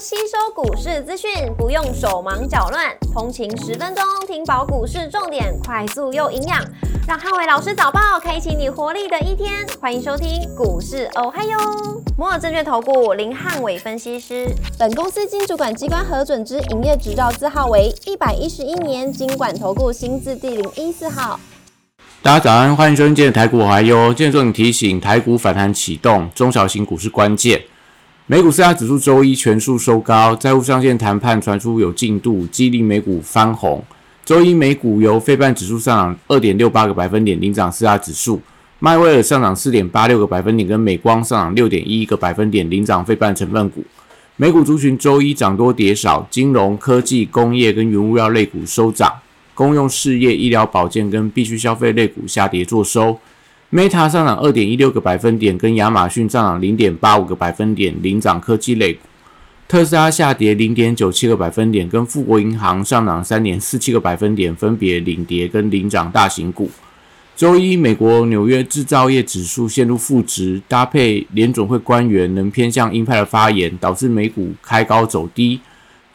吸收股市资讯，不用手忙脚乱，通勤十分钟听饱股市重点，快速又营养，让汉伟老师早报开启你活力的一天。欢迎收听股市哦嗨哟，摩尔证券投顾林汉伟分析师，本公司经主管机关核准之营业执照字号为一百一十一年经管投顾新字第零一四号。大家早安，欢迎收听今天的台股哦嗨哟。今天重点提醒，台股反弹启动，中小型股是关键。美股四大指数周一全数收高，债务上限谈判传出有进度，激励美股翻红。周一美股由费半指数上涨二点六八个百分点领涨四大指数，迈威尔上涨四点八六个百分点，跟美光上涨六点一一个百分点领涨费半成分股。美股族群周一涨多跌少，金融科技、工业跟原物料类股收涨，公用事业、医疗保健跟必需消费类股下跌作收。Meta 上涨二点一六个百分点，跟亚马逊上涨零点八五个百分点，领涨科技类股。特斯拉下跌零点九七个百分点，跟富国银行上涨三点四七个百分点，分别领跌跟领涨大型股。周一，美国纽约制造业指数陷入负值，搭配联总会官员能偏向鹰派的发言，导致美股开高走低。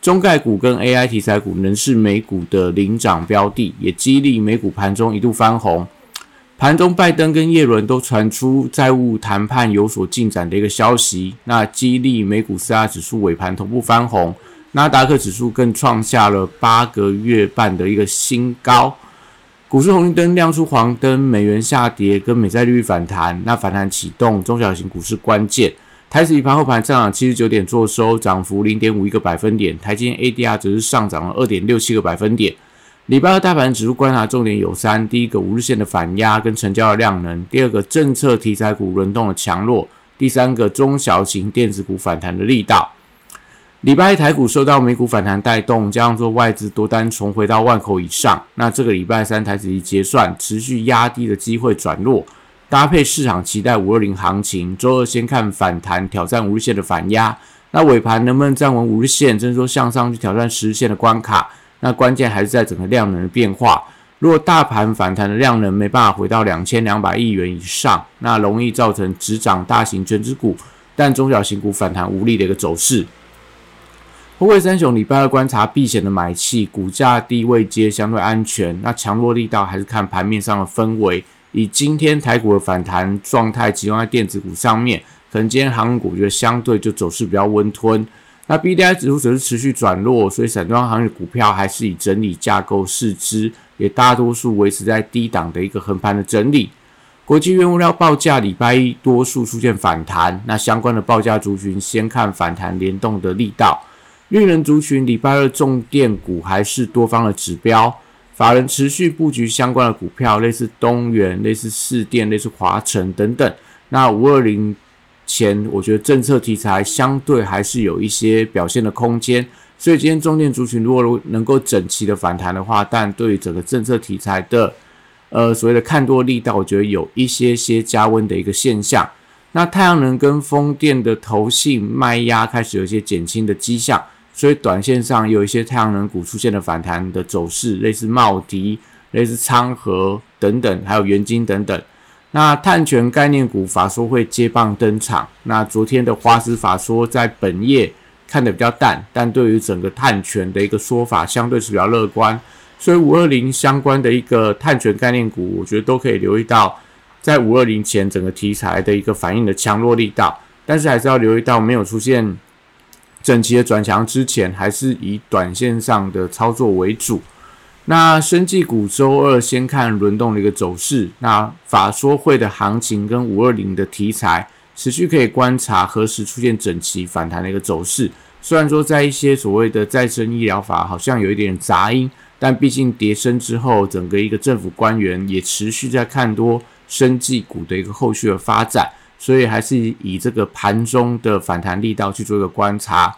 中概股跟 AI 题材股仍是美股的领涨标的，也激励美股盘中一度翻红。盘中，拜登跟耶伦都传出债务谈判有所进展的一个消息，那激励美股四大指数尾盘同步翻红，纳达克指数更创下了八个月半的一个新高。股市红绿灯亮出黄灯，美元下跌跟美债利率反弹，那反弹启动，中小型股市关键。台指以盘后盘上涨七十九点，做收涨幅零点五一个百分点，台积 ADR 则是上涨了二点六七个百分点。礼拜二大盘指数观察重点有三：第一个五日线的反压跟成交的量能；第二个政策题材股轮动的强弱；第三个中小型电子股反弹的力道。礼拜一台股受到美股反弹带动，加上说外资多单重回到万口以上，那这个礼拜三台子一结算，持续压低的机会转弱，搭配市场期待五二零行情，周二先看反弹挑战五日线的反压，那尾盘能不能站稳五日线，甚至说向上去挑战十日线的关卡？那关键还是在整个量能的变化。如果大盘反弹的量能没办法回到两千两百亿元以上，那容易造成只涨大型全指股，但中小型股反弹无力的一个走势。富贵三雄礼拜二观察避险的买气，股价低位接相对安全。那强弱力道还是看盘面上的氛围。以今天台股的反弹状态集中在电子股上面，可能今天航空股就相对就走势比较温吞。那 B D I 指数则是持续转弱，所以散装行业股票还是以整理架构视之，也大多数维持在低档的一个横盘的整理。国际原物料报价礼拜一多数出现反弹，那相关的报价族群先看反弹联动的力道。绿能族群礼拜二重电股还是多方的指标，法人持续布局相关的股票，类似东元、类似市电、类似华晨等等。那五二零。前我觉得政策题材相对还是有一些表现的空间，所以今天中电族群如果能够整齐的反弹的话，但对于整个政策题材的呃所谓的看多力道，我觉得有一些些加温的一个现象。那太阳能跟风电的投信卖压开始有一些减轻的迹象，所以短线上有一些太阳能股出现了反弹的走势，类似茂迪、类似昌河等等，还有元晶等等。那碳权概念股法说会接棒登场。那昨天的华斯法说在本业看的比较淡，但对于整个碳权的一个说法相对是比较乐观。所以五二零相关的一个碳权概念股，我觉得都可以留意到，在五二零前整个题材的一个反应的强弱力道。但是还是要留意到，没有出现整齐的转强之前，还是以短线上的操作为主。那生技股周二先看轮动的一个走势，那法说会的行情跟五二零的题材持续可以观察何时出现整齐反弹的一个走势。虽然说在一些所谓的再生医疗法好像有一点杂音，但毕竟跌升之后，整个一个政府官员也持续在看多生技股的一个后续的发展，所以还是以这个盘中的反弹力道去做一个观察。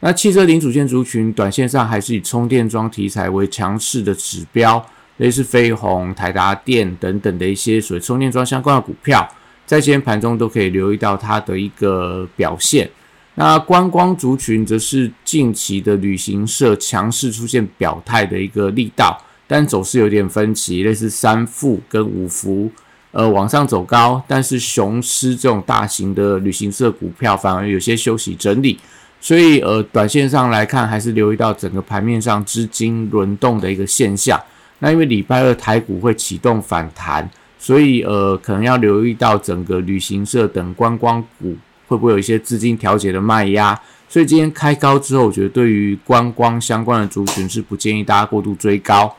那汽车零组件族群，短线上还是以充电桩题材为强势的指标，类似飞鸿、台达电等等的一些所谓充电桩相关的股票，在今天盘中都可以留意到它的一个表现。那观光族群则是近期的旅行社强势出现表态的一个力道，但走势有点分歧，类似三富跟五福，呃，往上走高，但是雄狮这种大型的旅行社股票反而有些休息整理。所以呃，短线上来看，还是留意到整个盘面上资金轮动的一个现象。那因为礼拜二台股会启动反弹，所以呃，可能要留意到整个旅行社等观光股会不会有一些资金调节的卖压。所以今天开高之后，我觉得对于观光相关的族群是不建议大家过度追高。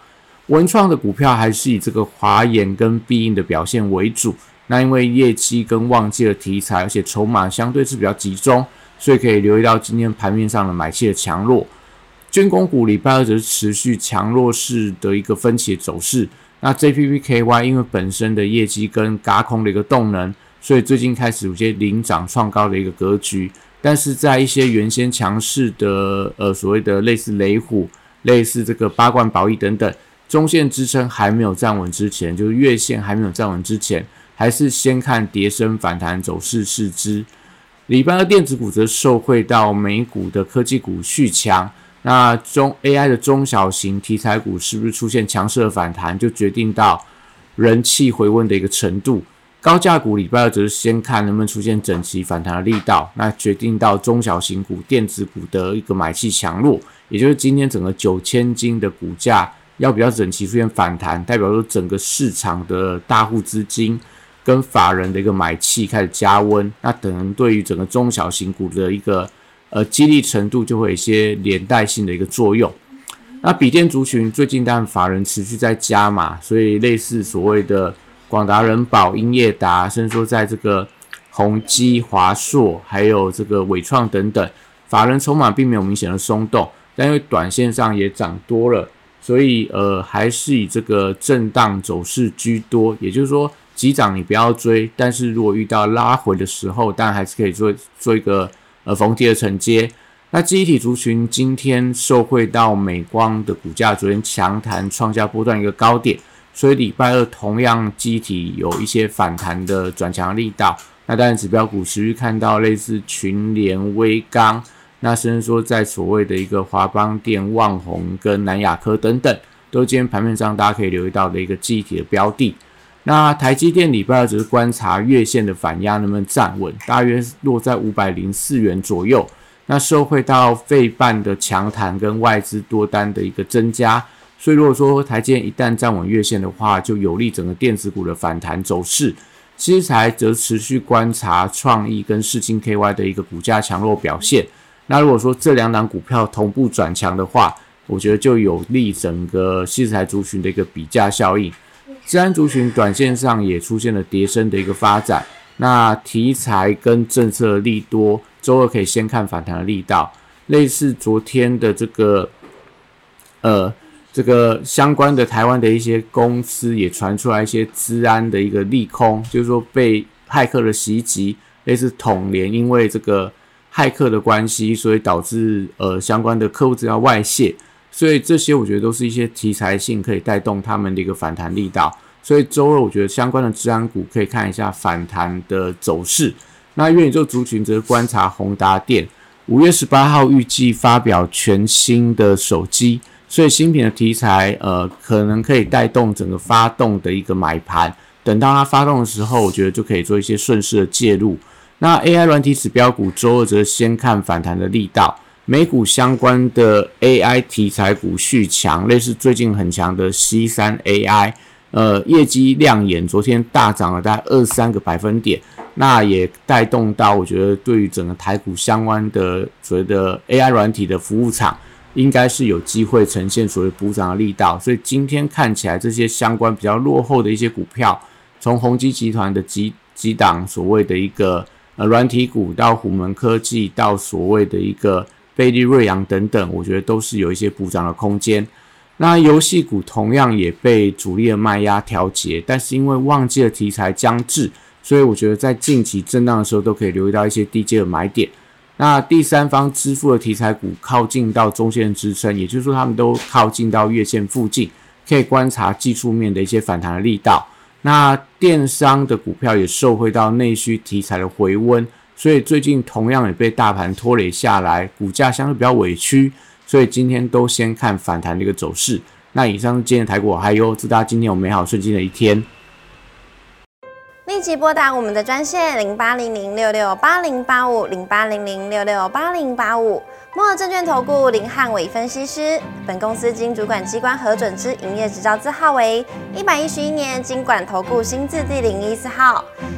文创的股票还是以这个华研跟必应的表现为主。那因为业绩跟旺季的题材，而且筹码相对是比较集中，所以可以留意到今天盘面上的买气的强弱。军工股礼拜二则是持续强弱势的一个分歧走势。那 JPPKY 因为本身的业绩跟嘎空的一个动能，所以最近开始有些领涨创高的一个格局。但是在一些原先强势的呃所谓的类似雷虎、类似这个八冠宝益等等中线支撑还没有站稳之前，就是月线还没有站稳之前，还是先看跌升反弹走势试之。礼拜二电子股则受惠到美股的科技股续强。那中 AI 的中小型题材股是不是出现强势的反弹，就决定到人气回温的一个程度。高价股礼拜二则是先看能不能出现整齐反弹的力道，那决定到中小型股、电子股的一个买气强弱。也就是今天整个九千金的股价要比较整齐出现反弹，代表说整个市场的大户资金跟法人的一个买气开始加温，那等能对于整个中小型股的一个。呃，激励程度就会有一些连带性的一个作用。那笔电族群最近但法人持续在加码，所以类似所谓的广达、人保、英业达，甚至说在这个宏基、华硕，还有这个伟创等等，法人筹码并没有明显的松动，但因为短线上也涨多了，所以呃还是以这个震荡走势居多。也就是说，急涨你不要追，但是如果遇到拉回的时候，但还是可以做做一个。呃，逢低的承接，那记忆体族群今天受惠到美光的股价昨天强弹创下波段一个高点，所以礼拜二同样记忆体有一些反弹的转强力道。那当然指标股持续看到类似群联、微钢，那甚至说在所谓的一个华邦电、旺宏跟南亚科等等，都是今天盘面上大家可以留意到的一个记忆体的标的。那台积电礼拜二只是观察月线的反压能不能站稳，大约落在五百零四元左右。那受惠到费半的强弹跟外资多单的一个增加，所以如果说台积电一旦站稳月线的话，就有利整个电子股的反弹走势。西材则持续观察创意跟世金 KY 的一个股价强弱表现。那如果说这两档股票同步转强的话，我觉得就有利整个西材族群的一个比价效应。治安族群短线上也出现了跌升的一个发展，那题材跟政策利多，周二可以先看反弹的力道，类似昨天的这个，呃，这个相关的台湾的一些公司也传出来一些治安的一个利空，就是说被骇客的袭击，类似统联因为这个骇客的关系，所以导致呃相关的客户资料外泄。所以这些我觉得都是一些题材性可以带动他们的一个反弹力道。所以周二我觉得相关的治安股可以看一下反弹的走势。那元宇宙族群则观察宏达电，五月十八号预计发表全新的手机，所以新品的题材呃可能可以带动整个发动的一个买盘。等到它发动的时候，我觉得就可以做一些顺势的介入。那 AI 软体指标股周二则先看反弹的力道。美股相关的 AI 题材股续强，类似最近很强的 C 三 AI，呃，业绩亮眼，昨天大涨了大概二三个百分点，那也带动到我觉得对于整个台股相关的所谓的 AI 软体的服务厂，应该是有机会呈现所谓补涨的力道，所以今天看起来这些相关比较落后的一些股票，从宏基集团的几几档所谓的一个呃软体股，到虎门科技，到所谓的一个。贝利、瑞阳等等，我觉得都是有一些补涨的空间。那游戏股同样也被主力的卖压调节，但是因为旺季的题材将至，所以我觉得在近期震荡的时候都可以留意到一些低阶的买点。那第三方支付的题材股靠近到中线支撑，也就是说他们都靠近到月线附近，可以观察技术面的一些反弹的力道。那电商的股票也受惠到内需题材的回温。所以最近同样也被大盘拖累下来，股价相对比较委屈，所以今天都先看反弹的一个走势。那以上是今天的台股还有祝大家今天有美好顺心的一天。立即拨打我们的专线零八零零六六八零八五零八零零六六八零八五。摩尔证券投顾林汉伟分析师，本公司经主管机关核准之营业执照字号为一百一十一年经管投顾新字第零一四号。